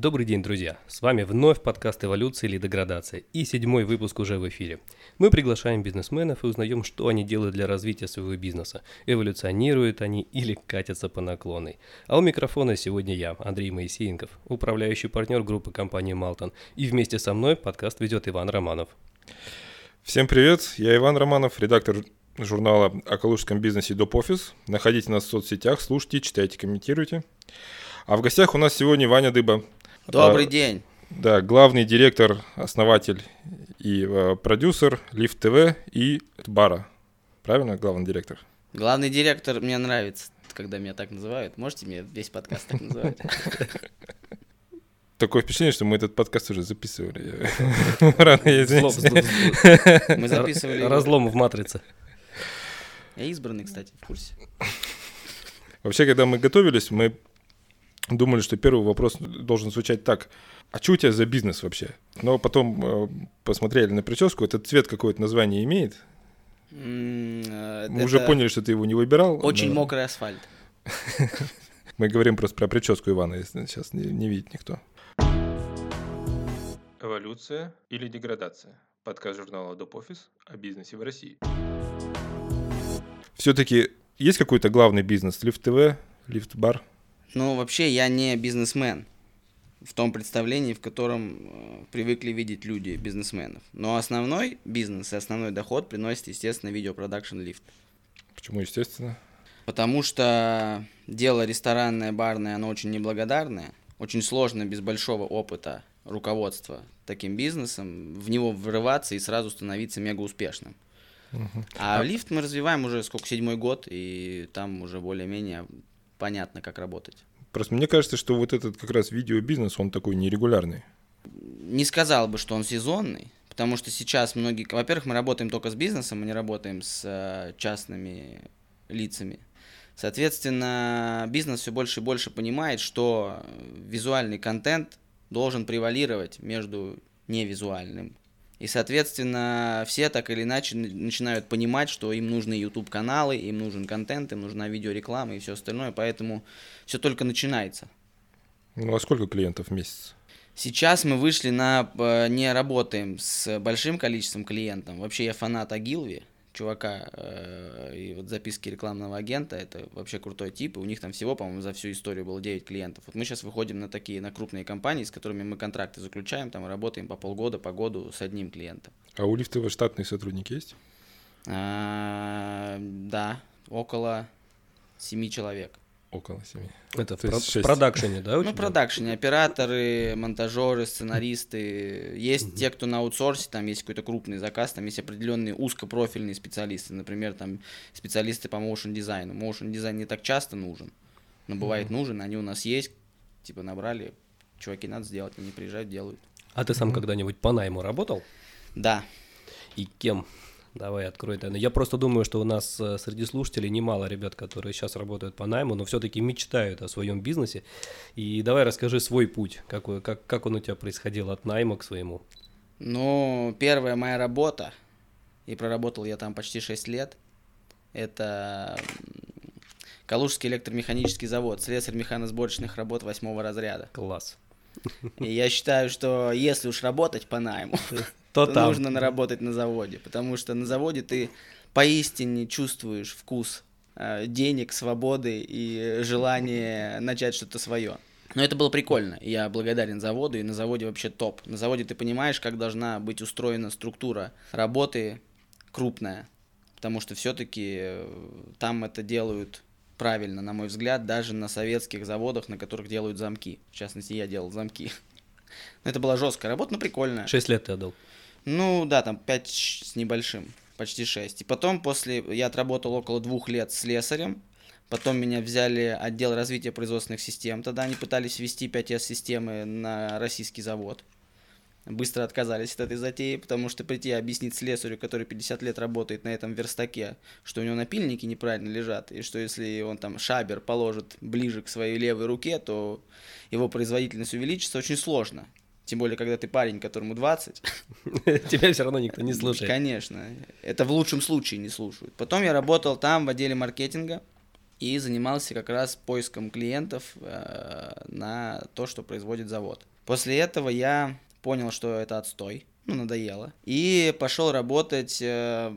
Добрый день, друзья! С вами вновь подкаст «Эволюция или деградация» и седьмой выпуск уже в эфире. Мы приглашаем бизнесменов и узнаем, что они делают для развития своего бизнеса. Эволюционируют они или катятся по наклонной. А у микрофона сегодня я, Андрей Моисеенков, управляющий партнер группы компании «Малтон». И вместе со мной подкаст ведет Иван Романов. Всем привет, я Иван Романов, редактор журнала о калужском бизнесе Доп. Офис. Находите нас в соцсетях, слушайте, читайте, комментируйте. А в гостях у нас сегодня Ваня Дыба, Добрый а, день. Да, главный директор, основатель и э, продюсер Лифт ТВ и Бара. Правильно, главный директор? Главный директор мне нравится, когда меня так называют. Можете мне весь подкаст так называть? Такое впечатление, что мы этот подкаст уже записывали. Рано, Мы записывали. Разлом в матрице. Я избранный, кстати, в курсе. Вообще, когда мы готовились, мы думали, что первый вопрос должен звучать так. А что у тебя за бизнес вообще? Но потом э, посмотрели на прическу, этот цвет какое-то название имеет? Mm, Мы уже поняли, что ты его не выбирал. Очень но... мокрый асфальт. Мы говорим просто про прическу Ивана, если сейчас не, не видит никто. Эволюция или деградация? Подкаст журнала Доп. Офис о бизнесе в России. Все-таки есть какой-то главный бизнес? Лифт ТВ, лифт бар? Ну, вообще, я не бизнесмен в том представлении, в котором э, привыкли видеть люди бизнесменов. Но основной бизнес и основной доход приносит, естественно, видеопродакшн лифт. Почему естественно? Потому что дело ресторанное, барное, оно очень неблагодарное. Очень сложно без большого опыта руководства таким бизнесом в него врываться и сразу становиться мега успешным. Uh-huh. А, а лифт мы развиваем уже сколько, седьмой год, и там уже более-менее понятно, как работать. Просто мне кажется, что вот этот как раз видеобизнес, он такой нерегулярный. Не сказал бы, что он сезонный, потому что сейчас многие... Во-первых, мы работаем только с бизнесом, мы не работаем с э, частными лицами. Соответственно, бизнес все больше и больше понимает, что визуальный контент должен превалировать между невизуальным. И, соответственно, все так или иначе начинают понимать, что им нужны YouTube-каналы, им нужен контент, им нужна видеореклама и все остальное, поэтому все только начинается. Ну а сколько клиентов в месяц? Сейчас мы вышли на... Э, не работаем с большим количеством клиентов. Вообще я фанат Агилви чувака э, и вот записки рекламного агента, это вообще крутой тип, и у них там всего, по-моему, за всю историю было 9 клиентов. Вот мы сейчас выходим на такие, на крупные компании, с которыми мы контракты заключаем, там работаем по полгода, по году с одним клиентом. А у Лифтова штатные сотрудники есть? А, да, около 7 человек. Около семи. Это в, про- продакшене, да? Ну, продакшене. Операторы, монтажеры, сценаристы. Есть угу. те, кто на аутсорсе, там есть какой-то крупный заказ, там есть определенные узкопрофильные специалисты. Например, там специалисты по моушен дизайну. Моушен дизайн не так часто нужен, но бывает угу. нужен, они у нас есть. Типа набрали, чуваки, надо сделать, они приезжают, делают. А ты сам угу. когда-нибудь по найму работал? Да. И кем? Давай, открой тайну. Я просто думаю, что у нас э, среди слушателей немало ребят, которые сейчас работают по найму, но все-таки мечтают о своем бизнесе. И давай расскажи свой путь, как, как, как он у тебя происходил от найма к своему. Ну, первая моя работа, и проработал я там почти 6 лет, это Калужский электромеханический завод, слесарь механосборочных работ восьмого разряда. Класс. И я считаю, что если уж работать по найму, то, там. нужно наработать на заводе, потому что на заводе ты поистине чувствуешь вкус э, денег, свободы и желание начать что-то свое. Но это было прикольно. Я благодарен заводу, и на заводе вообще топ. На заводе ты понимаешь, как должна быть устроена структура работы крупная. Потому что все-таки э, там это делают правильно, на мой взгляд, даже на советских заводах, на которых делают замки. В частности, я делал замки. Это была жесткая работа, но прикольная. Шесть лет ты отдал. Ну да, там 5 с небольшим, почти 6. И потом после, я отработал около двух лет с слесарем, потом меня взяли отдел развития производственных систем, тогда они пытались ввести 5С-системы на российский завод. Быстро отказались от этой затеи, потому что прийти объяснить слесарю, который 50 лет работает на этом верстаке, что у него напильники неправильно лежат, и что если он там шабер положит ближе к своей левой руке, то его производительность увеличится, очень сложно. Тем более, когда ты парень, которому 20. Тебя все равно никто не слушает. Конечно. Это в лучшем случае не слушают. Потом я работал там в отделе маркетинга. и занимался как раз поиском клиентов э, на то, что производит завод. После этого я понял, что это отстой, ну, надоело. И пошел работать, э,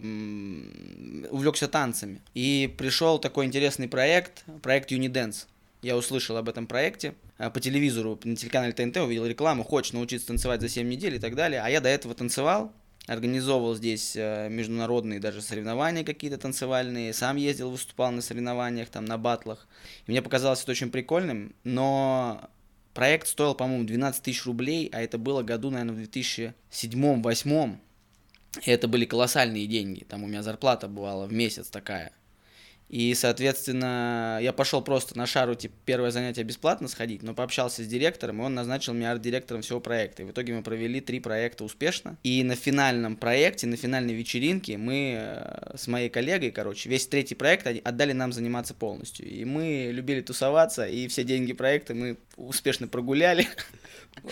увлекся танцами. И пришел такой интересный проект, проект Unidance. Я услышал об этом проекте по телевизору, на телеканале ТНТ увидел рекламу, хочешь научиться танцевать за 7 недель и так далее. А я до этого танцевал, организовывал здесь э, международные даже соревнования какие-то танцевальные, сам ездил, выступал на соревнованиях, там, на батлах. И мне показалось это очень прикольным, но проект стоил, по-моему, 12 тысяч рублей, а это было году, наверное, в 2007-2008. И это были колоссальные деньги, там у меня зарплата бывала в месяц такая – и, соответственно, я пошел просто на шару, типа, первое занятие бесплатно сходить, но пообщался с директором, и он назначил меня арт-директором всего проекта. И в итоге мы провели три проекта успешно. И на финальном проекте, на финальной вечеринке мы э, с моей коллегой, короче, весь третий проект отдали нам заниматься полностью. И мы любили тусоваться, и все деньги проекта мы успешно прогуляли.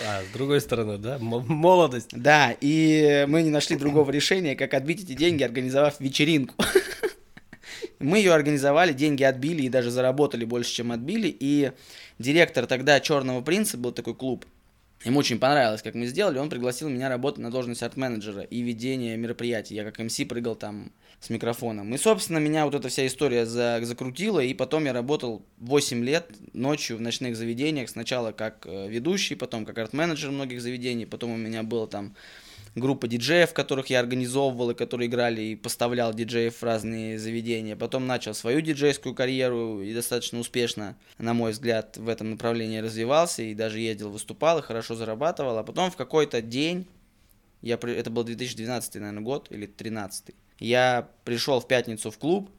А, с другой стороны, да, молодость. Да, и мы не нашли другого решения, как отбить эти деньги, организовав вечеринку. Мы ее организовали, деньги отбили и даже заработали больше, чем отбили. И директор тогда Черного принца был такой клуб. Ему очень понравилось, как мы сделали. Он пригласил меня работать на должность арт-менеджера и ведения мероприятий. Я как МС прыгал там с микрофоном. И, собственно, меня вот эта вся история за, закрутила, и потом я работал 8 лет ночью в ночных заведениях. Сначала как э, ведущий, потом как арт-менеджер многих заведений, потом у меня было там группа диджеев, которых я организовывал и которые играли и поставлял диджеев в разные заведения. Потом начал свою диджейскую карьеру и достаточно успешно, на мой взгляд, в этом направлении развивался и даже ездил, выступал и хорошо зарабатывал. А потом в какой-то день, я, это был 2012, наверное, год или 2013, я пришел в пятницу в клуб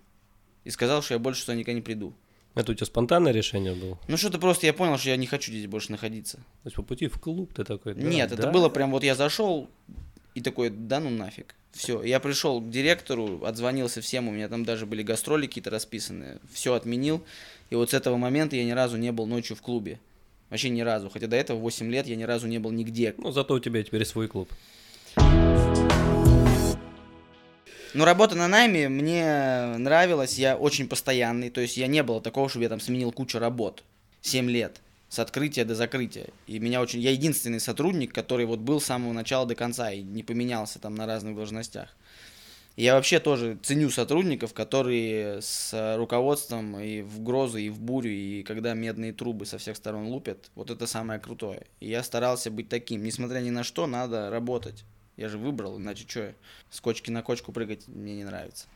и сказал, что я больше сюда никогда не приду. Это у тебя спонтанное решение было? Ну что-то просто я понял, что я не хочу здесь больше находиться. То есть по пути в клуб ты такой? Да, Нет, да? это было прям вот я зашел и такой, да ну нафиг. Все, я пришел к директору, отзвонился всем, у меня там даже были гастроли какие-то расписаны, все отменил. И вот с этого момента я ни разу не был ночью в клубе. Вообще ни разу. Хотя до этого 8 лет я ни разу не был нигде. Ну, зато у тебя теперь свой клуб. Ну, работа на найме мне нравилась, я очень постоянный, то есть я не было такого, чтобы я там сменил кучу работ. 7 лет с открытия до закрытия. И меня очень... Я единственный сотрудник, который вот был с самого начала до конца и не поменялся там на разных должностях. Я вообще тоже ценю сотрудников, которые с руководством и в грозу, и в бурю, и когда медные трубы со всех сторон лупят, вот это самое крутое. И я старался быть таким. Несмотря ни на что, надо работать. Я же выбрал, иначе что, с кочки на кочку прыгать мне не нравится.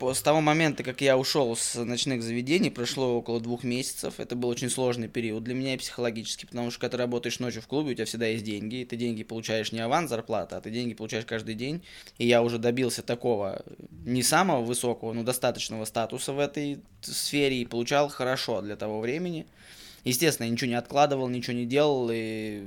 С того момента, как я ушел с ночных заведений, прошло около двух месяцев. Это был очень сложный период для меня психологически, потому что когда ты работаешь ночью в клубе, у тебя всегда есть деньги, и ты деньги получаешь не аванс зарплата, а ты деньги получаешь каждый день. И я уже добился такого, не самого высокого, но достаточного статуса в этой сфере и получал хорошо для того времени. Естественно, я ничего не откладывал, ничего не делал, и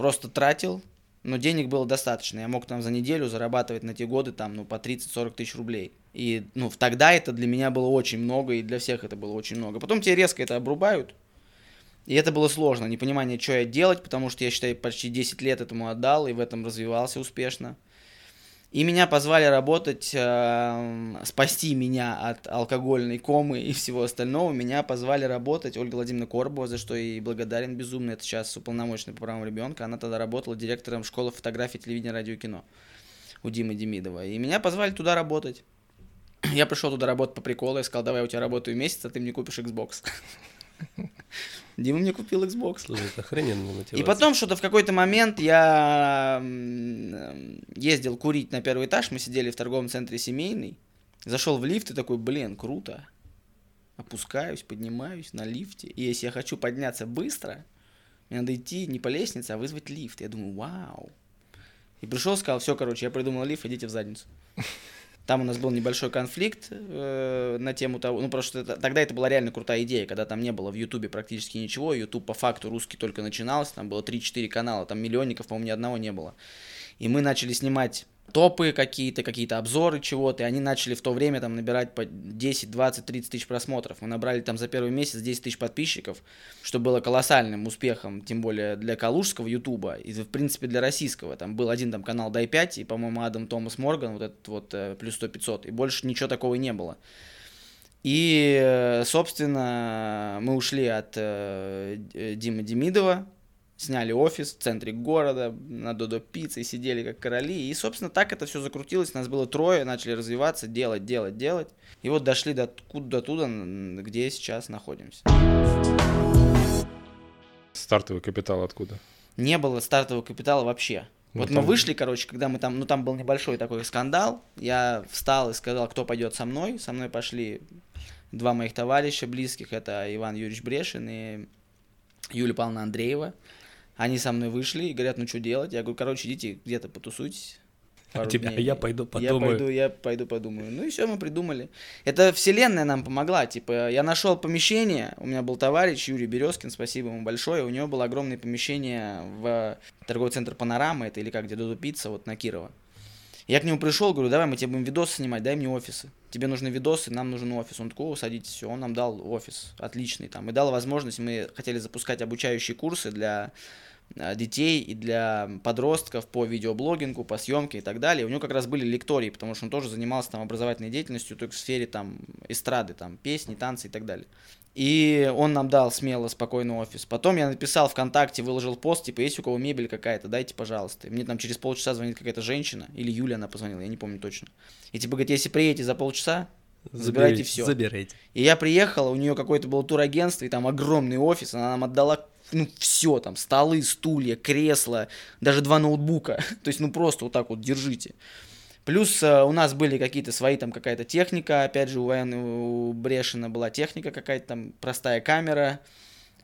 просто тратил, но денег было достаточно. Я мог там за неделю зарабатывать на те годы там, ну, по 30-40 тысяч рублей. И, ну, тогда это для меня было очень много, и для всех это было очень много. Потом тебе резко это обрубают, и это было сложно, непонимание, что я делать, потому что я, считаю, почти 10 лет этому отдал, и в этом развивался успешно. И меня позвали работать, э, спасти меня от алкогольной комы и всего остального. Меня позвали работать Ольга Владимировна Корбова, за что и благодарен безумно. Это сейчас уполномоченный по правам ребенка. Она тогда работала директором школы фотографии, телевидения, радио и кино у Димы Демидова. И меня позвали туда работать. Я пришел туда работать по приколу, я сказал, давай я у тебя работаю месяц, а ты мне купишь Xbox. Дима мне купил Xbox. Слушай, это охрененная мотивация. И потом что-то в какой-то момент я ездил курить на первый этаж, мы сидели в торговом центре семейный, зашел в лифт и такой, блин, круто. Опускаюсь, поднимаюсь на лифте. И если я хочу подняться быстро, мне надо идти не по лестнице, а вызвать лифт. Я думаю, вау. И пришел, сказал, все, короче, я придумал лифт, идите в задницу. Там у нас был небольшой конфликт э, на тему того, ну просто это, тогда это была реально крутая идея, когда там не было в Ютубе практически ничего, Ютуб по факту русский только начинался, там было 3-4 канала, там миллионников, по-моему, ни одного не было. И мы начали снимать топы какие-то, какие-то обзоры чего-то, и они начали в то время там набирать по 10, 20, 30 тысяч просмотров. Мы набрали там за первый месяц 10 тысяч подписчиков, что было колоссальным успехом, тем более для калужского ютуба и, в принципе, для российского. Там был один там канал Дай 5 и, по-моему, Адам Томас Морган, вот этот вот э, плюс 100-500, и больше ничего такого не было. И, э, собственно, мы ушли от э, Димы Демидова, сняли офис в центре города, на Додо Пицце, сидели как короли. И, собственно, так это все закрутилось. Нас было трое, начали развиваться, делать, делать, делать. И вот дошли до, до туда, где сейчас находимся. Стартовый капитал откуда? Не было стартового капитала вообще. Ну, вот там... мы вышли, короче, когда мы там, ну там был небольшой такой скандал, я встал и сказал, кто пойдет со мной. Со мной пошли два моих товарища близких, это Иван Юрьевич Брешин и Юлия Павловна Андреева. Они со мной вышли и говорят, ну что делать? Я говорю, короче, идите где-то потусуйтесь. А тебя, дней. я пойду подумаю. Я пойду, я пойду подумаю. Ну и все, мы придумали. Это вселенная нам помогла. Типа, я нашел помещение, у меня был товарищ Юрий Березкин, спасибо ему большое. У него было огромное помещение в торговый центр Панорама, это или как, где Дуду Пицца, вот на Кирова. Я к нему пришел, говорю, давай мы тебе будем видосы снимать, дай мне офисы. Тебе нужны видосы, нам нужен офис. Он такой, садитесь, все, он нам дал офис, отличный там. И дал возможность, мы хотели запускать обучающие курсы для Э, детей и для подростков по видеоблогингу, по съемке и так далее. У него как раз были лектории, потому что он тоже занимался там образовательной деятельностью, только в сфере там эстрады, там песни, танцы и так далее. И он нам дал смело спокойный офис. Потом я написал ВКонтакте, выложил пост, типа, есть у кого мебель какая-то, дайте, пожалуйста. И мне там через полчаса звонит какая-то женщина, или Юля она позвонила, я не помню точно. И типа говорит, если приедете за полчаса, забирайте все. Забирайте. И я приехал, у нее какое-то было турагентство, и там огромный офис, она нам отдала ну, все там, столы, стулья, кресла, даже два ноутбука. То есть, ну, просто вот так вот держите. Плюс э, у нас были какие-то свои, там, какая-то техника, опять же, у, военного, у Брешина была техника какая-то там, простая камера,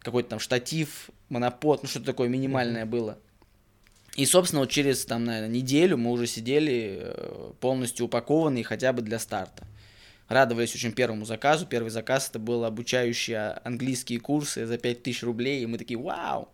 какой-то там штатив, монопод, ну, что-то такое минимальное mm-hmm. было. И, собственно, вот через, там, наверное, неделю мы уже сидели э, полностью упакованные хотя бы для старта радовались очень первому заказу. Первый заказ это был обучающие английские курсы за 5000 рублей, и мы такие, вау!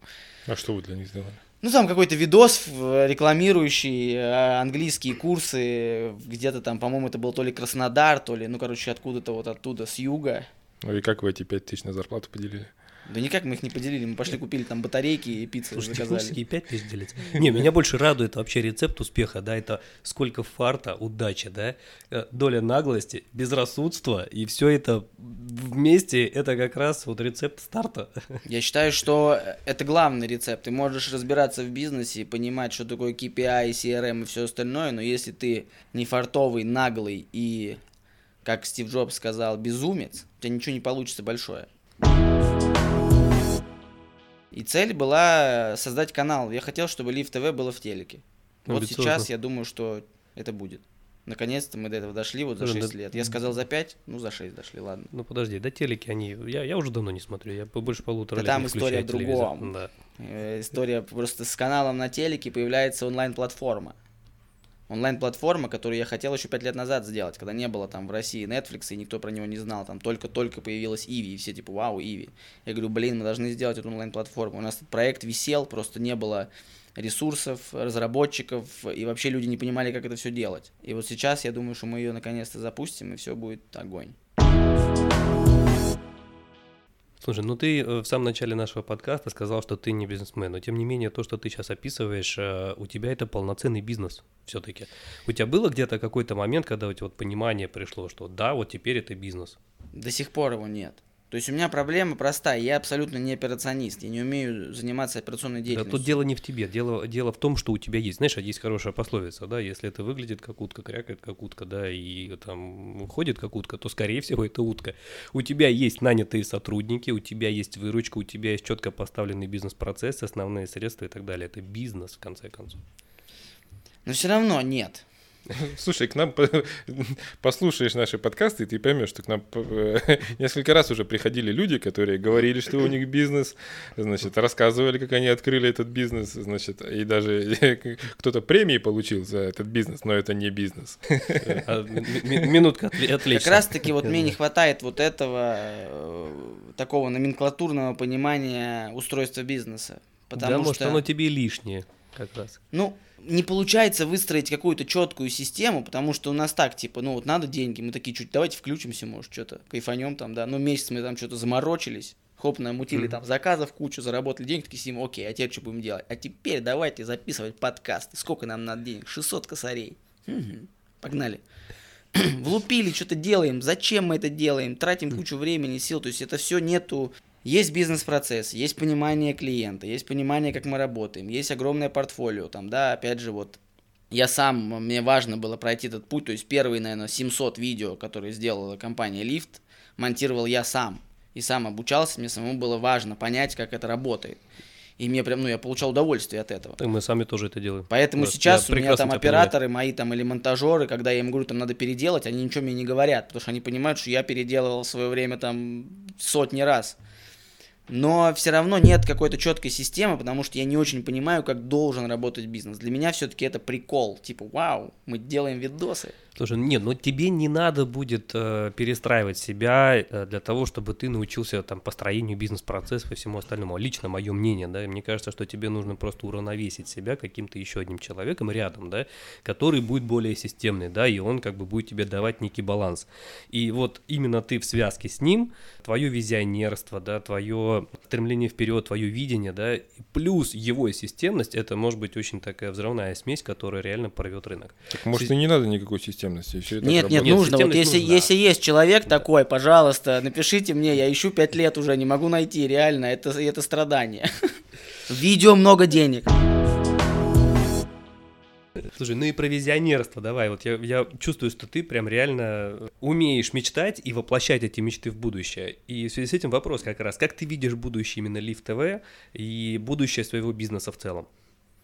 А что вы для них сделали? Ну, там какой-то видос, рекламирующий э, английские курсы, где-то там, по-моему, это был то ли Краснодар, то ли, ну, короче, откуда-то вот оттуда, с юга. Ну и как вы эти 5 тысяч на зарплату поделили? Да никак мы их не поделили, мы пошли купили там батарейки и пиццу Слушайте, заказали. и 5 тысяч делить. Не, меня больше радует вообще рецепт успеха, да, это сколько фарта, удачи, да, э, доля наглости, безрассудства, и все это вместе, это как раз вот рецепт старта. Я считаю, что это главный рецепт. Ты можешь разбираться в бизнесе, понимать, что такое KPI, CRM и все остальное, но если ты не фартовый, наглый и, как Стив Джобс сказал, безумец, у тебя ничего не получится большое. И цель была создать канал. Я хотел, чтобы Лив ТВ было в телеке. Вот сейчас я думаю, что это будет. Наконец-то мы до этого дошли, вот за ну, 6 да, лет. Я сказал за 5, ну за 6 дошли, ладно. Ну подожди, да телеки они, я, я уже давно не смотрю, я больше полутора да лет там история в другом. Да. Э, история просто с каналом на телеке появляется онлайн-платформа онлайн-платформа, которую я хотел еще пять лет назад сделать, когда не было там в России Netflix, и никто про него не знал, там только-только появилась Иви, и все типа, вау, Иви. Я говорю, блин, мы должны сделать эту онлайн-платформу. У нас этот проект висел, просто не было ресурсов, разработчиков, и вообще люди не понимали, как это все делать. И вот сейчас я думаю, что мы ее наконец-то запустим, и все будет огонь. Слушай, ну ты э, в самом начале нашего подкаста сказал, что ты не бизнесмен, но тем не менее то, что ты сейчас описываешь, э, у тебя это полноценный бизнес все-таки. У тебя было где-то какой-то момент, когда у тебя вот понимание пришло, что да, вот теперь это бизнес? До сих пор его нет. То есть у меня проблема простая, я абсолютно не операционист, я не умею заниматься операционной деятельностью. Да тут дело не в тебе, дело, дело в том, что у тебя есть, знаешь, есть хорошая пословица, да, если это выглядит как утка, крякает как утка, да, и там ходит как утка, то скорее всего это утка. У тебя есть нанятые сотрудники, у тебя есть выручка, у тебя есть четко поставленный бизнес-процесс, основные средства и так далее. Это бизнес, в конце концов. Но все равно нет. Слушай, к нам послушаешь наши подкасты, и ты поймешь, что к нам несколько раз уже приходили люди, которые говорили, что у них бизнес, значит, рассказывали, как они открыли этот бизнес, значит, и даже кто-то премии получил за этот бизнес, но это не бизнес. А, минутка отлично. Как раз-таки вот мне не хватает вот этого э, такого номенклатурного понимания устройства бизнеса. Потому да, что... может, оно тебе лишнее. Как раз. Ну, не получается выстроить какую-то четкую систему, потому что у нас так, типа, ну вот надо деньги, мы такие, чуть давайте включимся, может, что-то, кайфанем там, да, ну месяц мы там что-то заморочились, хоп, намутили mm-hmm. там заказов кучу, заработали денег, такие сидим, окей, а теперь что будем делать? А теперь давайте записывать подкасты. Сколько нам надо денег? 600 косарей. Угу. Погнали. Влупили, что-то делаем. Зачем мы это делаем? Тратим кучу времени, сил. То есть это все нету есть бизнес-процесс, есть понимание клиента, есть понимание, как мы работаем, есть огромное портфолио, там, да, опять же, вот я сам, мне важно было пройти этот путь, то есть первые, наверное, 700 видео, которые сделала компания Lyft, монтировал я сам и сам обучался, мне самому было важно понять, как это работает. И мне прям, ну, я получал удовольствие от этого. И мы сами тоже это делаем. Поэтому да, сейчас у меня там операторы понимаю. мои там или монтажеры, когда я им говорю, там надо переделать, они ничего мне не говорят, потому что они понимают, что я переделывал в свое время там сотни раз но все равно нет какой-то четкой системы, потому что я не очень понимаю, как должен работать бизнес. Для меня все-таки это прикол. Типа, вау, мы делаем видосы. Слушай, нет, ну тебе не надо будет э, перестраивать себя э, для того, чтобы ты научился там построению бизнес-процесса и всему остальному. Лично мое мнение, да, мне кажется, что тебе нужно просто уравновесить себя каким-то еще одним человеком рядом, да, который будет более системный, да, и он как бы будет тебе давать некий баланс. И вот именно ты в связке с ним, твое визионерство, да, твое стремление вперед, твое видение, да, плюс его системность, это может быть очень такая взрывная смесь, которая реально порвет рынок. Так может и не надо никакой системы системности. Все это нет, нет, нужно. Вот если, нужна. если есть человек такой, пожалуйста, напишите мне, я ищу пять лет уже, не могу найти, реально, это, это страдание. Видео много денег. Слушай, ну и про визионерство давай. Вот я, я чувствую, что ты прям реально умеешь мечтать и воплощать эти мечты в будущее. И в связи с этим вопрос как раз, как ты видишь будущее именно Лифт ТВ и будущее своего бизнеса в целом?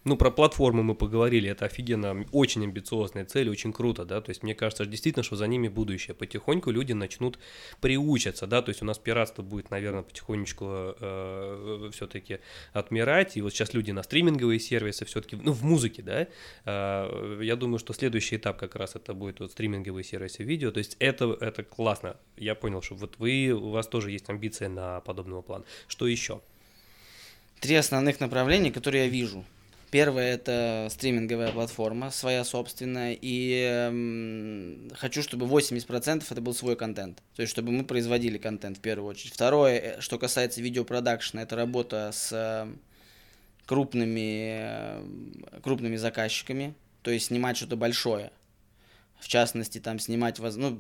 Ну, про платформы мы поговорили, это офигенно, очень амбициозная цель, очень круто, да, то есть мне кажется действительно, что за ними будущее. Потихоньку люди начнут приучаться, да, то есть у нас пиратство будет, наверное, потихонечку э, все-таки отмирать, и вот сейчас люди на стриминговые сервисы все-таки, ну, в музыке, да, э, я думаю, что следующий этап как раз это будет вот стриминговые сервисы видео, то есть это, это классно, я понял, что вот вы, у вас тоже есть амбиции на подобного плана. Что еще? Три основных направления, которые я вижу – Первое это стриминговая платформа, своя собственная, и э, хочу, чтобы 80% это был свой контент, то есть чтобы мы производили контент в первую очередь. Второе, э, что касается видеопродакшена, это работа с э, крупными, э, крупными заказчиками, то есть снимать что-то большое. В частности, там снимать, ну,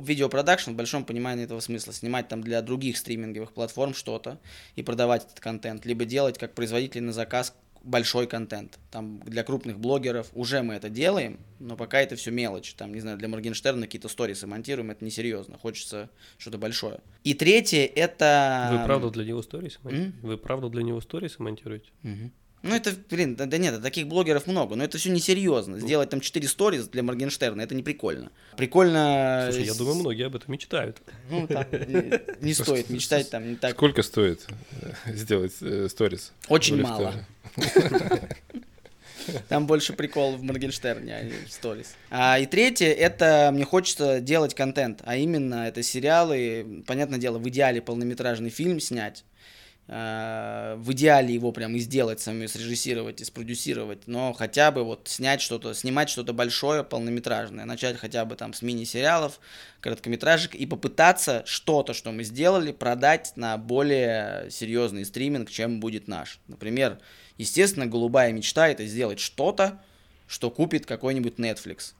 видеопродакшн в большом понимании этого смысла, снимать там для других стриминговых платформ что-то и продавать этот контент, либо делать как производитель на заказ большой контент. Там для крупных блогеров уже мы это делаем, но пока это все мелочь. Там, не знаю, для Моргенштерна какие-то сторисы монтируем, это несерьезно. Хочется что-то большое. И третье это... Вы правда для него сторисы монтируете? Вы правда для него сторисы монтируете? Mm-hmm. Ну, это, блин, да, да нет, таких блогеров много, но это все несерьезно. Сделать там 4 сториз для Моргенштерна, это не прикольно. Прикольно... Слушай, я думаю, многие об этом мечтают. Ну, там, не, не стоит мечтать там не так. Сколько стоит э, сделать э, сторис? Очень мало. Там больше прикол в Моргенштерне, а не в сторис. А, и третье, это мне хочется делать контент, а именно это сериалы, понятное дело, в идеале полнометражный фильм снять, в идеале его прям и сделать самим, срежиссировать и спродюсировать, но хотя бы вот снять что-то, снимать что-то большое, полнометражное, начать хотя бы там с мини-сериалов, короткометражек и попытаться что-то, что мы сделали, продать на более серьезный стриминг, чем будет наш. Например, естественно, голубая мечта это сделать что-то, что купит какой-нибудь Netflix.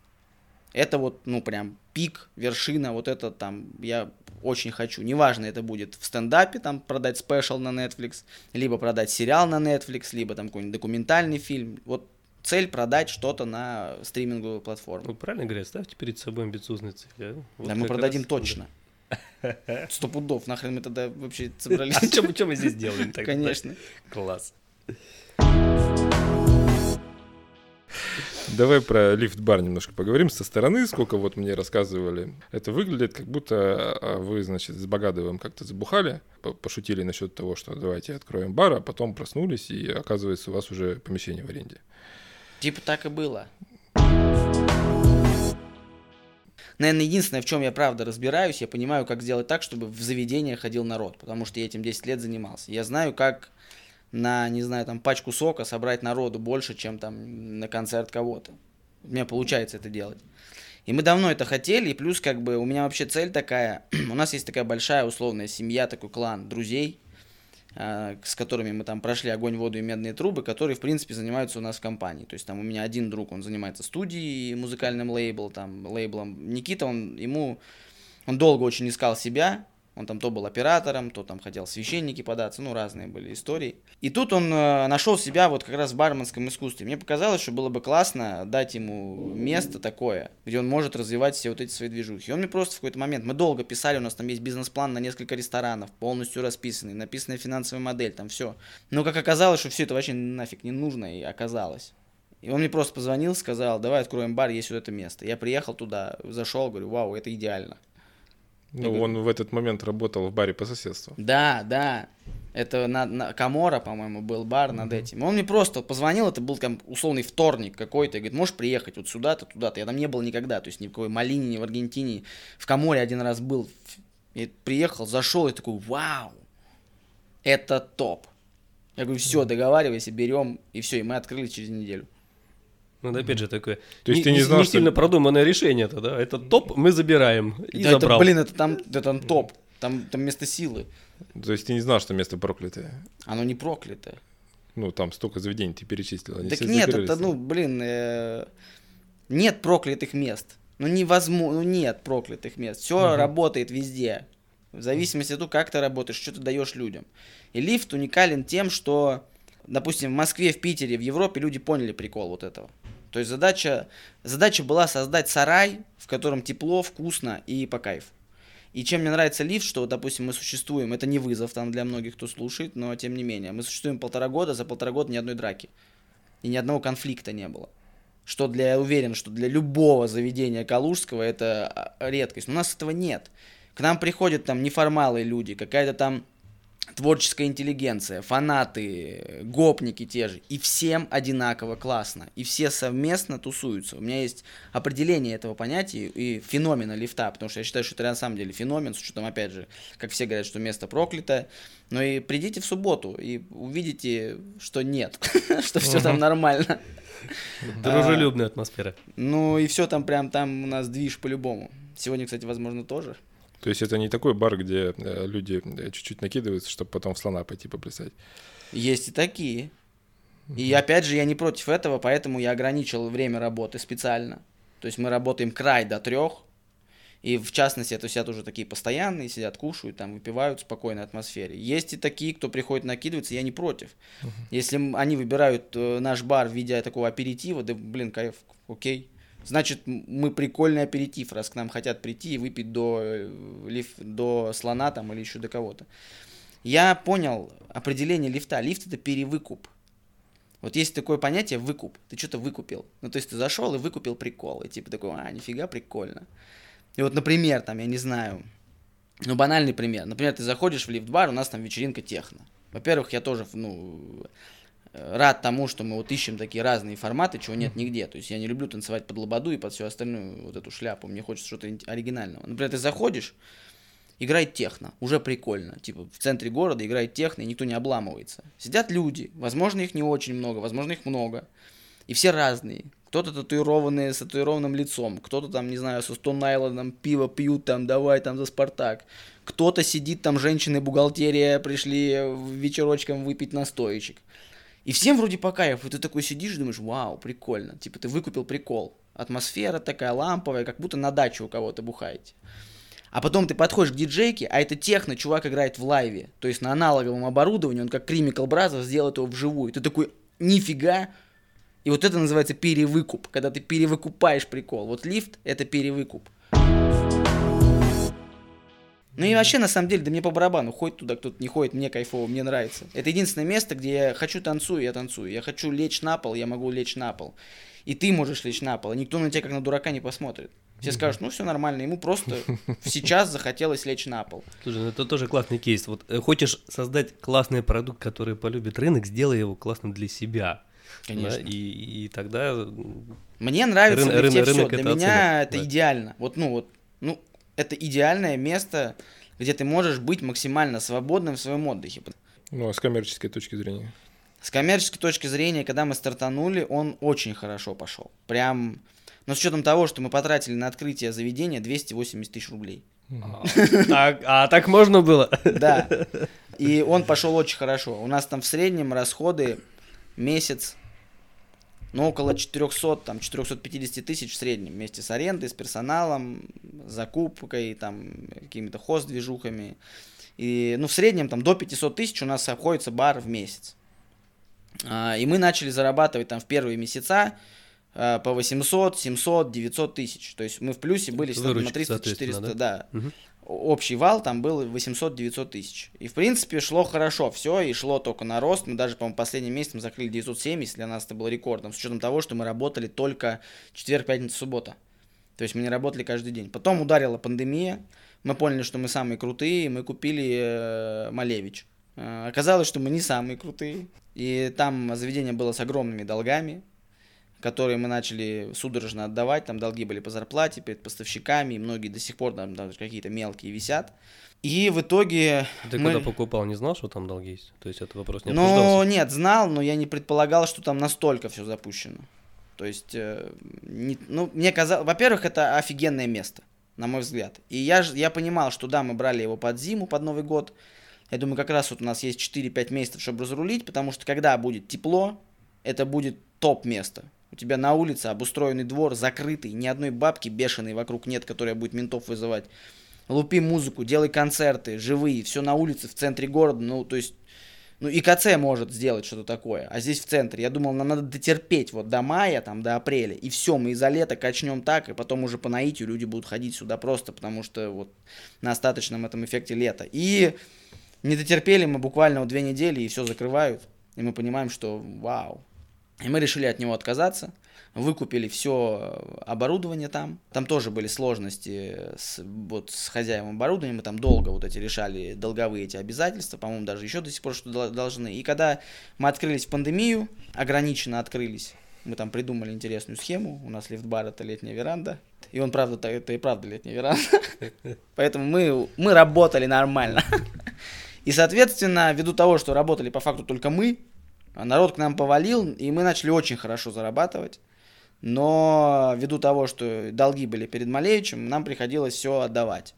Это вот, ну, прям пик, вершина, вот это там, я очень хочу. Неважно, это будет в стендапе, там, продать спешл на Netflix, либо продать сериал на Netflix, либо там какой-нибудь документальный фильм. Вот цель продать что-то на стриминговую платформу. Ну, правильно говорят, ставьте перед собой амбициозные цели. А? Вот да, мы продадим раз... точно. Сто пудов, нахрен мы тогда вообще собрались. А что мы здесь делаем тогда? Конечно. Класс. Давай про лифт-бар немножко поговорим со стороны, сколько вот мне рассказывали. Это выглядит, как будто а, вы, значит, с Богадовым как-то забухали, пошутили насчет того, что давайте откроем бар, а потом проснулись, и оказывается, у вас уже помещение в аренде. Типа так и было. Наверное, единственное, в чем я правда разбираюсь, я понимаю, как сделать так, чтобы в заведение ходил народ, потому что я этим 10 лет занимался. Я знаю, как на, не знаю, там, пачку сока собрать народу больше, чем там на концерт кого-то. У меня получается это делать. И мы давно это хотели, и плюс как бы у меня вообще цель такая, у нас есть такая большая условная семья, такой клан друзей, э, с которыми мы там прошли огонь, воду и медные трубы, которые, в принципе, занимаются у нас в компании. То есть там у меня один друг, он занимается студией, музыкальным лейблом, там, лейблом. Никита, он, ему, он долго очень искал себя, он там то был оператором, то там хотел священники податься, ну, разные были истории. И тут он э, нашел себя вот как раз в барменском искусстве. Мне показалось, что было бы классно дать ему место такое, где он может развивать все вот эти свои движухи. И он мне просто в какой-то момент, мы долго писали, у нас там есть бизнес-план на несколько ресторанов, полностью расписанный, написанная финансовая модель, там все. Но как оказалось, что все это вообще нафиг не нужно, и оказалось. И он мне просто позвонил, сказал, давай откроем бар, есть вот это место. Я приехал туда, зашел, говорю, вау, это идеально. Ну, он в этот момент работал в баре по соседству. Да, да. Это на, на Камора, по-моему, был бар mm-hmm. над этим. Он мне просто позвонил, это был там условный вторник какой-то, и говорит, можешь приехать вот сюда-то, туда-то. Я там не был никогда, то есть ни в какой Малине, ни в Аргентине. В Каморе один раз был. И приехал, зашел и такой, вау, это топ. Я говорю, все, договаривайся, берем, и все, и мы открыли через неделю. Ну, да, опять же, такое То есть не, ты не, знал, не что... сильно продуманное решение это, да? Это топ, мы забираем. И да, забрал. Это, блин, это там, это там топ. Там, там место силы. То есть ты не знал, что место проклятое? Оно не проклятое. Ну, там столько заведений ты перечислил. Они так нет, это, ну, блин, э, нет проклятых мест. Ну, невозможно, ну, нет проклятых мест. Все угу. работает везде. В зависимости от того, как ты работаешь, что ты даешь людям. И лифт уникален тем, что, допустим, в Москве, в Питере, в Европе люди поняли прикол вот этого. То есть задача, задача была создать сарай, в котором тепло, вкусно и по кайфу. И чем мне нравится лифт, что, допустим, мы существуем, это не вызов там для многих, кто слушает, но тем не менее, мы существуем полтора года, за полтора года ни одной драки. И ни одного конфликта не было. Что для, я уверен, что для любого заведения Калужского это а, редкость. Но у нас этого нет. К нам приходят там неформалы люди, какая-то там творческая интеллигенция, фанаты, гопники те же, и всем одинаково классно, и все совместно тусуются. У меня есть определение этого понятия и феномена лифта, потому что я считаю, что это на самом деле феномен, с учетом, опять же, как все говорят, что место проклятое, но и придите в субботу и увидите, что нет, что все там нормально. Дружелюбная атмосфера. Ну и все там прям, там у нас движ по-любому. Сегодня, кстати, возможно, тоже. То есть это не такой бар, где э, люди э, чуть-чуть накидываются, чтобы потом в слона пойти поплясать. Есть и такие. И опять же, я не против этого, поэтому я ограничил время работы специально. То есть мы работаем край до трех. И в частности, это сидят уже такие постоянные, сидят, кушают, там, выпивают в спокойной атмосфере. Есть и такие, кто приходит накидываться, я не против. Uh-huh. Если они выбирают э, наш бар в виде такого аперитива, да, блин, кайф, окей. Значит, мы прикольный аперитив, раз к нам хотят прийти и выпить до, э, лиф, до слона там или еще до кого-то. Я понял определение лифта. Лифт это перевыкуп. Вот есть такое понятие выкуп. Ты что-то выкупил. Ну, то есть ты зашел и выкупил прикол. И типа такой, а, нифига, прикольно. И вот, например, там, я не знаю, ну, банальный пример. Например, ты заходишь в лифт-бар, у нас там вечеринка техно. Во-первых, я тоже, ну, рад тому, что мы вот ищем такие разные форматы, чего нет нигде. То есть я не люблю танцевать под лободу и под всю остальную вот эту шляпу. Мне хочется что-то оригинального. Например, ты заходишь, играет техно, уже прикольно. Типа в центре города играет техно, и никто не обламывается. Сидят люди, возможно, их не очень много, возможно, их много. И все разные. Кто-то татуированный с татуированным лицом, кто-то там, не знаю, со Стон Айлендом пиво пьют там, давай там за Спартак. Кто-то сидит там, женщины бухгалтерия пришли вечерочком выпить настоечек. И всем вроде по кайфу, и ты такой сидишь и думаешь, вау, прикольно. Типа ты выкупил прикол. Атмосфера такая ламповая, как будто на даче у кого-то бухаете. А потом ты подходишь к диджейке, а это техно, чувак играет в лайве. То есть на аналоговом оборудовании, он как Chemical Brothers сделает его вживую. Ты такой, нифига. И вот это называется перевыкуп, когда ты перевыкупаешь прикол. Вот лифт — это перевыкуп. Ну и вообще, на самом деле, да мне по барабану, ходит туда кто-то, не ходит, мне кайфово, мне нравится. Это единственное место, где я хочу танцую, я танцую. Я хочу лечь на пол, я могу лечь на пол. И ты можешь лечь на пол, и никто на тебя как на дурака не посмотрит. Все скажут, ну все нормально, ему просто сейчас захотелось лечь на пол. Слушай, ну это тоже классный кейс. Вот э, хочешь создать классный продукт, который полюбит рынок, сделай его классным для себя. Конечно. Да, и, и тогда... Мне нравится рын, рынок, все. Для меня оценит. это да. идеально. Вот, ну вот, ну это идеальное место, где ты можешь быть максимально свободным в своем отдыхе. Ну, а с коммерческой точки зрения? С коммерческой точки зрения, когда мы стартанули, он очень хорошо пошел. Прям, но с учетом того, что мы потратили на открытие заведения 280 тысяч рублей. А, а так можно было? Да. И он пошел очень хорошо. У нас там в среднем расходы месяц, ну, около 400, там, 450 тысяч в среднем, вместе с арендой, с персоналом, закупкой, там, какими-то хост-движухами. И, ну, в среднем там до 500 тысяч у нас обходится бар в месяц. А, и мы начали зарабатывать там в первые месяца а, по 800, 700, 900 тысяч. То есть мы в плюсе были Выручки, на 300-400, да. да. Угу. Общий вал там был 800-900 тысяч. И в принципе шло хорошо все, и шло только на рост. Мы даже, по-моему, последний месяц мы закрыли 970, для нас это был рекордом, с учетом того, что мы работали только четверг, пятница, суббота. То есть мы не работали каждый день. Потом ударила пандемия, мы поняли, что мы самые крутые, мы купили э, Малевич. Э, оказалось, что мы не самые крутые. И там заведение было с огромными долгами, которые мы начали судорожно отдавать. Там долги были по зарплате, перед поставщиками, и многие до сих пор там даже какие-то мелкие висят. И в итоге... Ты мы... когда покупал, не знал, что там долги есть? То есть это вопрос не? Ну, нет, знал, но я не предполагал, что там настолько все запущено. То есть, э, не, ну, мне казалось... Во-первых, это офигенное место, на мой взгляд. И я, я понимал, что да, мы брали его под зиму, под Новый год, я думаю, как раз вот у нас есть 4-5 месяцев, чтобы разрулить, потому что когда будет тепло, это будет топ место. Тебя на улице обустроенный двор, закрытый, ни одной бабки бешеной вокруг нет, которая будет ментов вызывать. Лупи музыку, делай концерты, живые, все на улице, в центре города, ну, то есть, ну, и КЦ может сделать что-то такое, а здесь в центре. Я думал, нам надо дотерпеть вот до мая, там, до апреля, и все, мы из-за лета качнем так, и потом уже по наитию люди будут ходить сюда просто, потому что вот на остаточном этом эффекте лета. И не дотерпели мы буквально вот две недели, и все закрывают. И мы понимаем, что вау. И мы решили от него отказаться. Выкупили все оборудование там. Там тоже были сложности с, вот, с хозяевом оборудования. Мы там долго вот эти решали долговые эти обязательства. По-моему, даже еще до сих пор что должны. И когда мы открылись в пандемию, ограниченно открылись, мы там придумали интересную схему. У нас лифт-бар это летняя веранда. И он, правда, это и правда летняя веранда. Поэтому мы, мы работали нормально. И, соответственно, ввиду того, что работали по факту только мы, народ к нам повалил, и мы начали очень хорошо зарабатывать. Но ввиду того, что долги были перед Малевичем, нам приходилось все отдавать.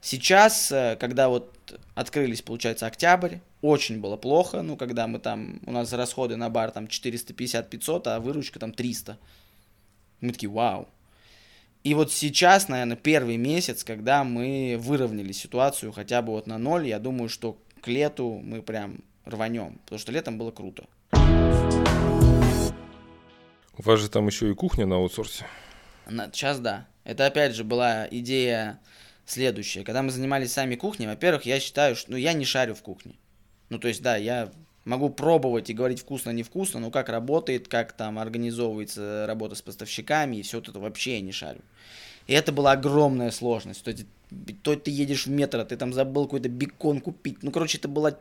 Сейчас, э, когда вот открылись, получается, октябрь, очень было плохо, ну, когда мы там, у нас расходы на бар там 450-500, а выручка там 300. Мы такие, вау, и вот сейчас, наверное, первый месяц, когда мы выровняли ситуацию хотя бы вот на ноль, я думаю, что к лету мы прям рванем, потому что летом было круто. У вас же там еще и кухня на аутсорсе. На, сейчас да. Это опять же была идея следующая. Когда мы занимались сами кухней, во-первых, я считаю, что ну, я не шарю в кухне. Ну, то есть, да, я Могу пробовать и говорить вкусно, невкусно, но как работает, как там организовывается работа с поставщиками и все вот это вообще я не шарю. И это была огромная сложность. То, есть, то ты едешь в метро, ты там забыл какой-то бекон купить. Ну, короче, это была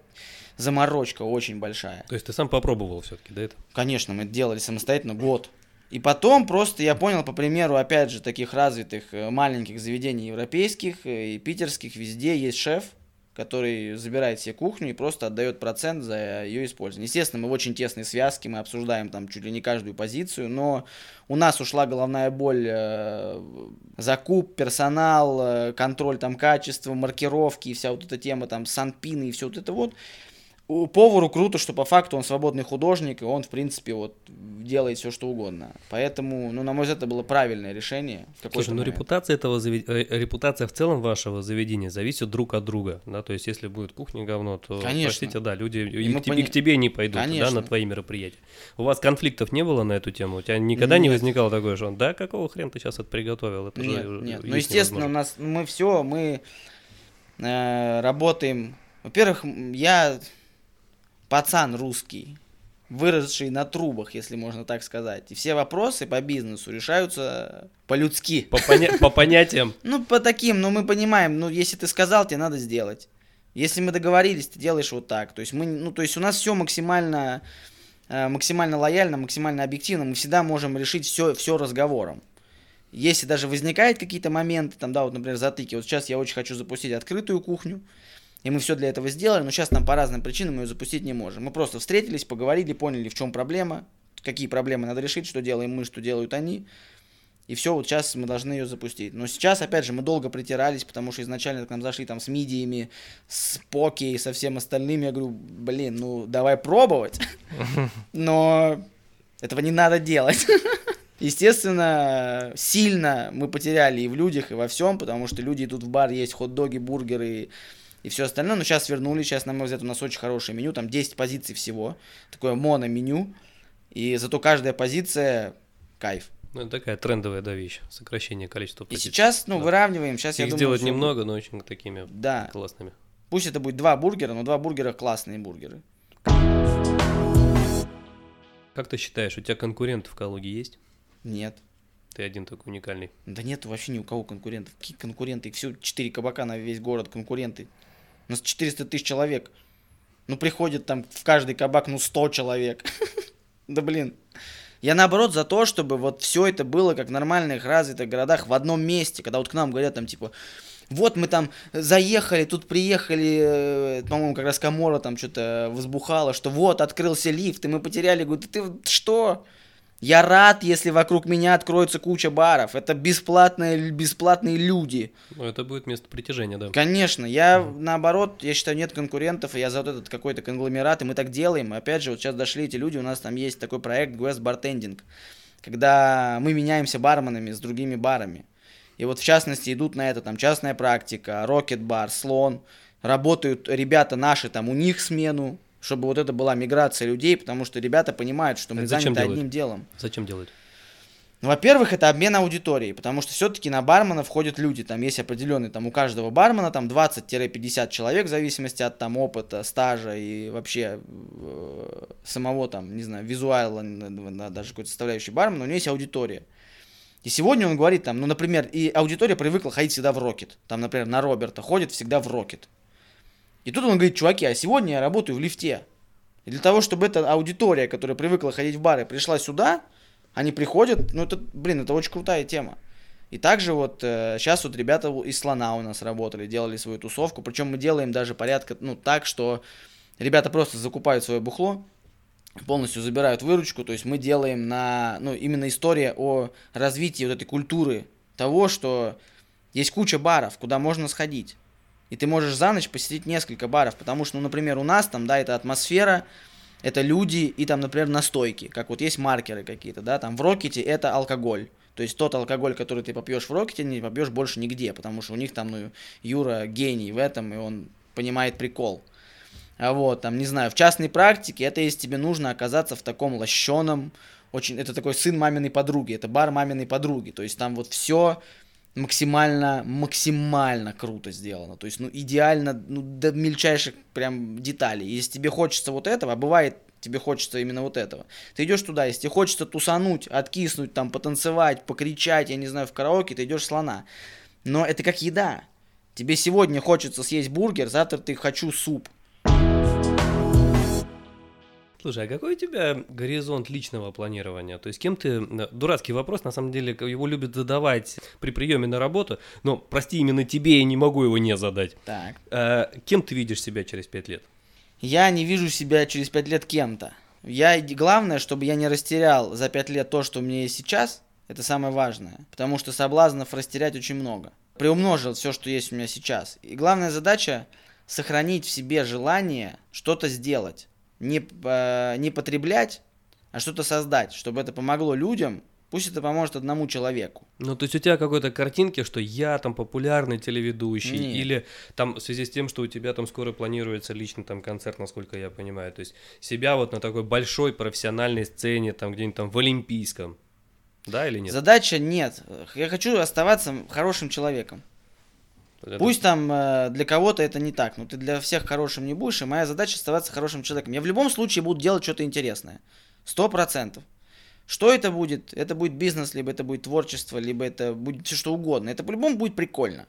заморочка очень большая. То есть ты сам попробовал все-таки, да, это? Конечно, мы это делали самостоятельно год. И потом просто я понял, по примеру, опять же, таких развитых э, маленьких заведений европейских э, и питерских, везде есть шеф, который забирает себе кухню и просто отдает процент за ее использование. Естественно, мы в очень тесной связке, мы обсуждаем там чуть ли не каждую позицию, но у нас ушла головная боль э, закуп, персонал, э, контроль там качества, маркировки и вся вот эта тема там санпины и все вот это вот повару круто, что по факту он свободный художник, и он, в принципе, вот делает все, что угодно. Поэтому, ну, на мой взгляд, это было правильное решение. Слушай, ну, репутация этого завед... Э, репутация в целом вашего заведения зависит друг от друга, да, то есть, если будет кухня говно, то, Конечно. простите, да, люди и, и, к, пони... и к тебе не пойдут, Конечно. да, на твои мероприятия. У вас конфликтов не было на эту тему? У тебя никогда нет. не возникало такое, что, да, какого хрена ты сейчас это приготовил? Это нет, же нет. Ну, естественно, у нас, мы все, мы э, работаем... Во-первых, я пацан русский, выросший на трубах, если можно так сказать. И все вопросы по бизнесу решаются по-людски. По, поня- по понятиям? Ну, по таким, но мы понимаем, ну, если ты сказал, тебе надо сделать. Если мы договорились, ты делаешь вот так. То есть мы, ну, то есть у нас все максимально, э, максимально лояльно, максимально объективно. Мы всегда можем решить все, все разговором. Если даже возникают какие-то моменты, там, да, вот, например, затыки. Вот сейчас я очень хочу запустить открытую кухню. И мы все для этого сделали, но сейчас нам по разным причинам ее запустить не можем. Мы просто встретились, поговорили, поняли, в чем проблема, какие проблемы надо решить, что делаем мы, что делают они. И все, вот сейчас мы должны ее запустить. Но сейчас, опять же, мы долго притирались, потому что изначально к нам зашли там с мидиями, с поки и со всем остальным. Я говорю, блин, ну давай пробовать. Но этого не надо делать. Естественно, сильно мы потеряли и в людях, и во всем, потому что люди идут в бар, есть хот-доги, бургеры, и все остальное. Но сейчас вернули, сейчас, на мой взгляд, у нас очень хорошее меню, там 10 позиций всего, такое моно-меню, и зато каждая позиция кайф. Ну, это такая трендовая, да, вещь, сокращение количества позиций. И сейчас, ну, да. выравниваем, сейчас Их я думаю... сделать немного, но очень такими да. классными. Пусть это будет два бургера, но два бургера классные бургеры. Как ты считаешь, у тебя конкуренты в Калуге есть? Нет. Ты один такой уникальный. Да нет, вообще ни у кого конкурентов. Какие конкуренты? Все четыре кабака на весь город конкуренты. У нас 400 тысяч человек. Ну, приходит там в каждый кабак, ну, 100 человек. Да блин. Я наоборот за то, чтобы вот все это было как в нормальных развитых городах в одном месте, когда вот к нам говорят там типа, вот мы там заехали, тут приехали, э, по-моему, как раз Камора там что-то возбухало, что вот открылся лифт, и мы потеряли, говорю, ты что? Я рад, если вокруг меня откроется куча баров. Это бесплатные, бесплатные люди. Ну, это будет место притяжения, да. Конечно. Я, mm. наоборот, я считаю, нет конкурентов, и я за вот этот какой-то конгломерат, и мы так делаем. И опять же, вот сейчас дошли эти люди, у нас там есть такой проект Guest Bartending, когда мы меняемся барменами с другими барами. И вот, в частности, идут на это там частная практика, Rocket Bar, Слон. Работают ребята наши, там у них смену, чтобы вот это была миграция людей, потому что ребята понимают, что мы заняты делают? одним делом. Зачем делают? Ну, во-первых, это обмен аудиторией, потому что все-таки на бармена входят люди, там есть определенный, там у каждого бармена там 20-50 человек в зависимости от там опыта, стажа и вообще э, самого там, не знаю, визуала, даже какой-то составляющей бармена, у него есть аудитория. И сегодня он говорит там, ну, например, и аудитория привыкла ходить всегда в Рокет. Там, например, на Роберта ходит всегда в Рокет. И тут он говорит, чуваки, а сегодня я работаю в лифте. И для того, чтобы эта аудитория, которая привыкла ходить в бары, пришла сюда, они приходят, ну это, блин, это очень крутая тема. И также вот э, сейчас вот ребята из слона у нас работали, делали свою тусовку, причем мы делаем даже порядка, ну так, что ребята просто закупают свое бухло, полностью забирают выручку, то есть мы делаем на, ну именно история о развитии вот этой культуры того, что есть куча баров, куда можно сходить. И ты можешь за ночь посетить несколько баров, потому что, ну, например, у нас там, да, это атмосфера, это люди и там, например, настойки, как вот есть маркеры какие-то, да, там в Рокете это алкоголь. То есть тот алкоголь, который ты попьешь в Рокете, не попьешь больше нигде, потому что у них там, ну, Юра гений в этом, и он понимает прикол. А вот, там, не знаю, в частной практике, это если тебе нужно оказаться в таком лощеном, очень, это такой сын маминой подруги, это бар маминой подруги, то есть там вот все максимально, максимально круто сделано. То есть, ну, идеально, ну, до мельчайших прям деталей. Если тебе хочется вот этого, а бывает, тебе хочется именно вот этого. Ты идешь туда, если тебе хочется тусануть, откиснуть, там, потанцевать, покричать, я не знаю, в караоке, ты идешь слона. Но это как еда. Тебе сегодня хочется съесть бургер, завтра ты хочу суп. Слушай, а какой у тебя горизонт личного планирования? То есть кем ты... Дурацкий вопрос, на самом деле, его любят задавать при приеме на работу, но, прости, именно тебе я не могу его не задать. Так. А, кем ты видишь себя через пять лет? Я не вижу себя через пять лет кем-то. Я, главное, чтобы я не растерял за пять лет то, что у меня есть сейчас, это самое важное, потому что соблазнов растерять очень много. Приумножил все, что есть у меня сейчас. И главная задача сохранить в себе желание что-то сделать не, э, не потреблять, а что-то создать, чтобы это помогло людям, пусть это поможет одному человеку. Ну, то есть у тебя какой-то картинки, что я там популярный телеведущий, Нет. или там в связи с тем, что у тебя там скоро планируется личный там концерт, насколько я понимаю, то есть себя вот на такой большой профессиональной сцене, там где-нибудь там в Олимпийском, да или нет? Задача нет. Я хочу оставаться хорошим человеком. Это... Пусть там э, для кого-то это не так, но ты для всех хорошим не будешь, и моя задача оставаться хорошим человеком. Я в любом случае буду делать что-то интересное. Сто процентов. Что это будет? Это будет бизнес, либо это будет творчество, либо это будет все что угодно. Это по-любому будет прикольно.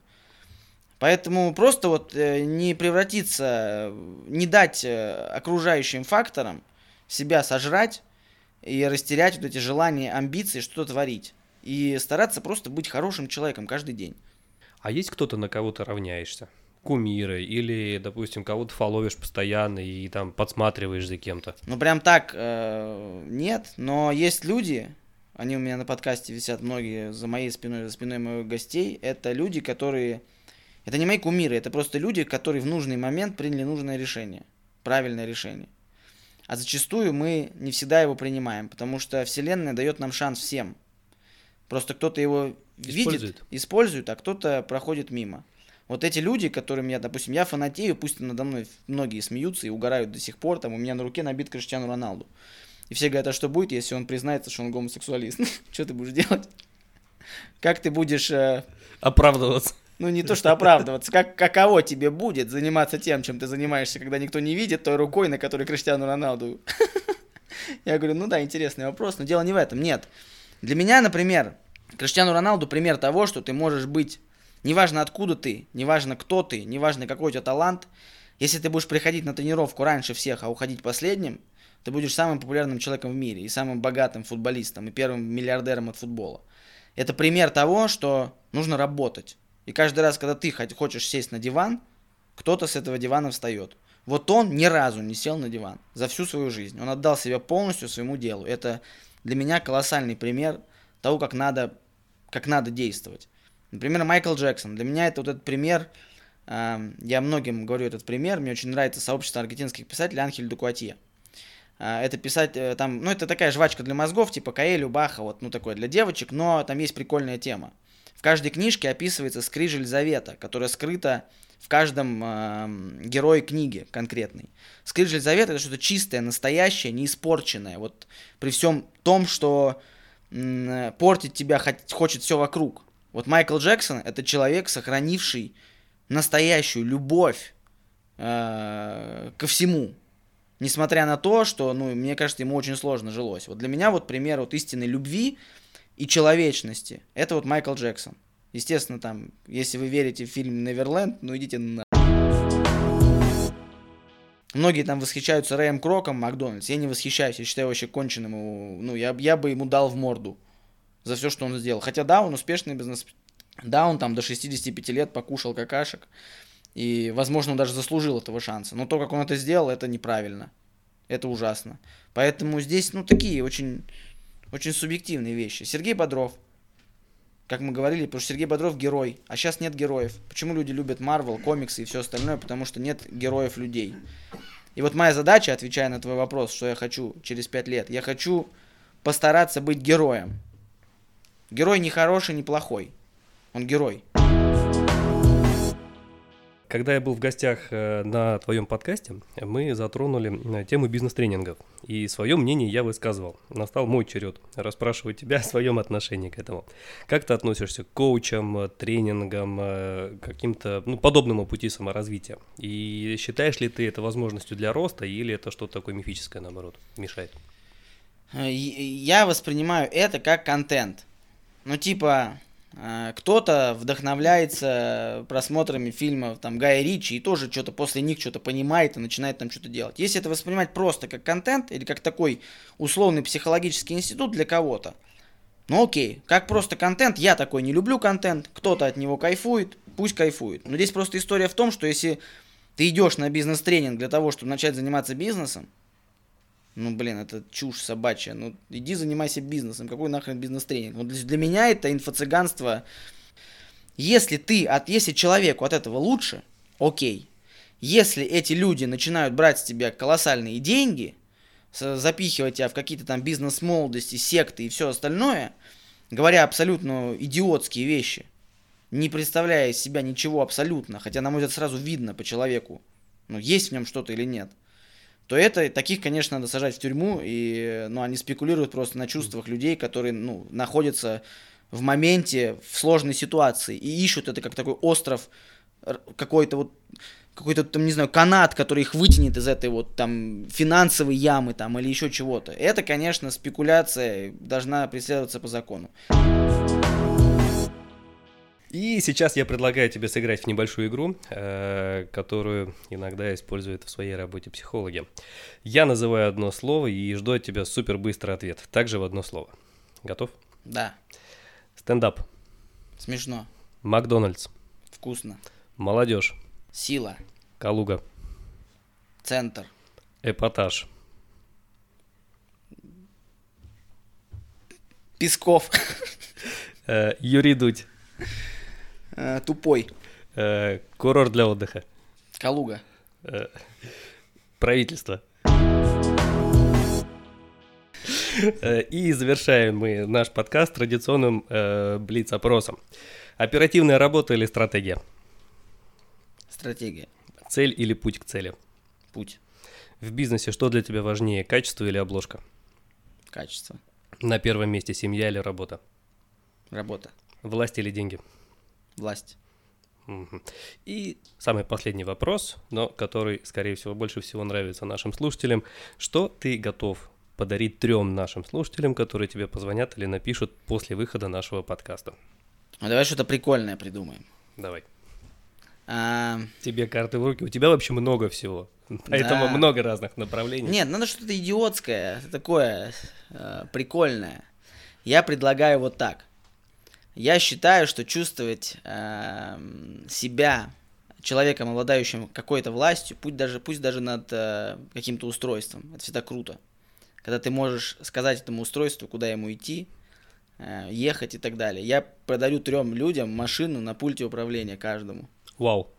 Поэтому просто вот э, не превратиться, не дать э, окружающим факторам себя сожрать и растерять вот эти желания, амбиции, что-то творить. И стараться просто быть хорошим человеком каждый день. А есть кто-то, на кого ты равняешься? кумиры или, допустим, кого-то фоловишь постоянно и там подсматриваешь за кем-то? Ну, прям так э, нет, но есть люди, они у меня на подкасте висят многие за моей спиной, за спиной моих гостей, это люди, которые... Это не мои кумиры, это просто люди, которые в нужный момент приняли нужное решение, правильное решение. А зачастую мы не всегда его принимаем, потому что Вселенная дает нам шанс всем. Просто кто-то его использует. видит, использует, а кто-то проходит мимо. Вот эти люди, которым я, допустим, я фанатею, пусть надо мной многие смеются и угорают до сих пор, там у меня на руке набит Криштиану Роналду. И все говорят, а что будет, если он признается, что он гомосексуалист? что ты будешь делать? Как ты будешь... Э... Оправдываться. Ну, не то, что оправдываться. Как, каково тебе будет заниматься тем, чем ты занимаешься, когда никто не видит той рукой, на которой Криштиану Роналду? Я говорю, ну да, интересный вопрос, но дело не в этом. Нет. Для меня, например, Криштиану Роналду пример того, что ты можешь быть Неважно откуда ты, неважно кто ты, неважно какой у тебя талант, если ты будешь приходить на тренировку раньше всех, а уходить последним, ты будешь самым популярным человеком в мире и самым богатым футболистом и первым миллиардером от футбола. Это пример того, что нужно работать. И каждый раз, когда ты хочешь сесть на диван, кто-то с этого дивана встает. Вот он ни разу не сел на диван за всю свою жизнь. Он отдал себя полностью своему делу. Это для меня колоссальный пример того, как надо, как надо действовать. Например, Майкл Джексон. Для меня это вот этот пример, э, я многим говорю этот пример, мне очень нравится сообщество аргентинских писателей Анхель Дукуатье. Э, это писать э, там, ну это такая жвачка для мозгов, типа Каэлю, Баха, вот, ну такое для девочек, но там есть прикольная тема. В каждой книжке описывается скрижель завета, которая скрыта в каждом э, герое книги конкретной. Скрижель завета это что-то чистое, настоящее, не испорченное. Вот при всем том, что э, портить тебя хочет все вокруг. Вот Майкл Джексон это человек, сохранивший настоящую любовь э, ко всему. Несмотря на то, что, ну, мне кажется, ему очень сложно жилось. Вот для меня вот пример вот истинной любви и человечности. Это вот Майкл Джексон. Естественно, там, если вы верите в фильм «Неверленд», ну идите на... Многие там восхищаются Рэем Кроком, Макдональдс. Я не восхищаюсь, я считаю вообще конченным. Ну, я, я бы ему дал в морду за все, что он сделал. Хотя да, он успешный бизнес. Да, он там до 65 лет покушал какашек. И, возможно, он даже заслужил этого шанса. Но то, как он это сделал, это неправильно. Это ужасно. Поэтому здесь, ну, такие очень, очень субъективные вещи. Сергей Бодров. Как мы говорили, потому что Сергей Бодров герой, а сейчас нет героев. Почему люди любят Марвел, комиксы и все остальное? Потому что нет героев людей. И вот моя задача, отвечая на твой вопрос, что я хочу через пять лет, я хочу постараться быть героем. Герой не хороший, не плохой. Он герой. Когда я был в гостях э, на твоем подкасте, мы затронули э, тему бизнес-тренингов. И свое мнение я высказывал. Настал мой черед расспрашивать тебя о своем отношении к этому. Как ты относишься к коучам, тренингам, э, каким-то ну, подобному пути саморазвития? И считаешь ли ты это возможностью для роста или это что-то такое мифическое, наоборот, мешает? Я воспринимаю это как контент. Ну, типа, кто-то вдохновляется просмотрами фильмов там Гая Ричи и тоже что-то после них что-то понимает и начинает там что-то делать. Если это воспринимать просто как контент или как такой условный психологический институт для кого-то, ну окей, как просто контент, я такой не люблю контент, кто-то от него кайфует, пусть кайфует. Но здесь просто история в том, что если ты идешь на бизнес-тренинг для того, чтобы начать заниматься бизнесом, ну, блин, это чушь собачья. Ну, иди занимайся бизнесом. Какой нахрен бизнес-тренинг? Ну, для, меня это инфо-цыганство. Если ты, от, если человеку от этого лучше, окей. Если эти люди начинают брать с тебя колоссальные деньги, запихивать тебя в какие-то там бизнес-молодости, секты и все остальное, говоря абсолютно идиотские вещи, не представляя из себя ничего абсолютно, хотя, на мой взгляд, сразу видно по человеку, ну, есть в нем что-то или нет – то это таких, конечно, надо сажать в тюрьму, и, ну, они спекулируют просто на чувствах людей, которые, ну, находятся в моменте, в сложной ситуации, и ищут это как такой остров, какой-то вот какой-то там, не знаю, канат, который их вытянет из этой вот там финансовой ямы там или еще чего-то. Это, конечно, спекуляция должна преследоваться по закону. И сейчас я предлагаю тебе сыграть в небольшую игру, э, которую иногда используют в своей работе психологи. Я называю одно слово и жду от тебя супер быстрый ответ. Также в одно слово. Готов? Да. Стендап. Смешно. Макдональдс. Вкусно. Молодежь. Сила. Калуга. Центр. Эпатаж. Песков. Э, Юрий Дудь. Э, тупой. Э, курорт для отдыха. Калуга. Правительство. И завершаем мы наш подкаст традиционным э, блиц-опросом. Оперативная работа или стратегия? Стратегия. Цель или путь к цели? Путь. В бизнесе что для тебя важнее, качество или обложка? Качество. На первом месте семья или работа? Работа. Власть или деньги? Власть. И самый последний вопрос, но который, скорее всего, больше всего нравится нашим слушателям. Что ты готов подарить трем нашим слушателям, которые тебе позвонят или напишут после выхода нашего подкаста? Ну, давай что-то прикольное придумаем. Давай. А... Тебе карты в руки. У тебя вообще много всего. Поэтому да. много разных направлений. Нет, надо что-то идиотское, такое э, прикольное. Я предлагаю вот так. Я считаю, что чувствовать э, себя человеком, обладающим какой-то властью, пусть даже, пусть даже над э, каким-то устройством, это всегда круто. Когда ты можешь сказать этому устройству, куда ему идти, э, ехать и так далее. Я подарю трем людям машину на пульте управления каждому. Вау.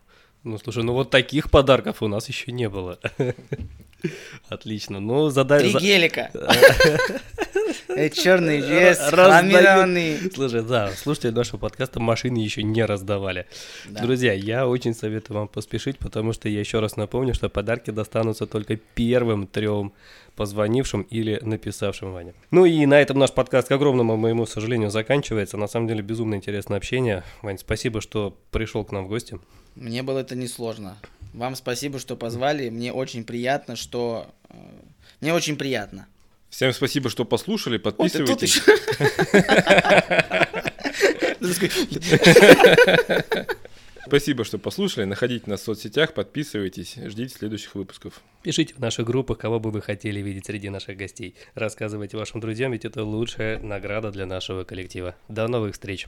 Ну, слушай, ну вот таких подарков у нас еще не было. Отлично. Ну, задай... Три гелика. Черный вес, хромированный. Слушай, да, слушатели нашего подкаста машины еще не раздавали. Да. Друзья, я очень советую вам поспешить, потому что я еще раз напомню, что подарки достанутся только первым трем позвонившим или написавшим Ване. Ну и на этом наш подкаст, к огромному моему сожалению, заканчивается. На самом деле безумно интересное общение. Вань, спасибо, что пришел к нам в гости. Мне было это несложно. Вам спасибо, что позвали. Мне очень приятно, что... Э, мне очень приятно. Всем спасибо, что послушали. Подписывайтесь. Спасибо, что послушали. Находите нас в соцсетях, подписывайтесь, ждите следующих выпусков. Пишите в наших группах, кого бы вы хотели видеть среди наших гостей. Рассказывайте вашим друзьям, ведь это лучшая награда для нашего коллектива. До новых встреч!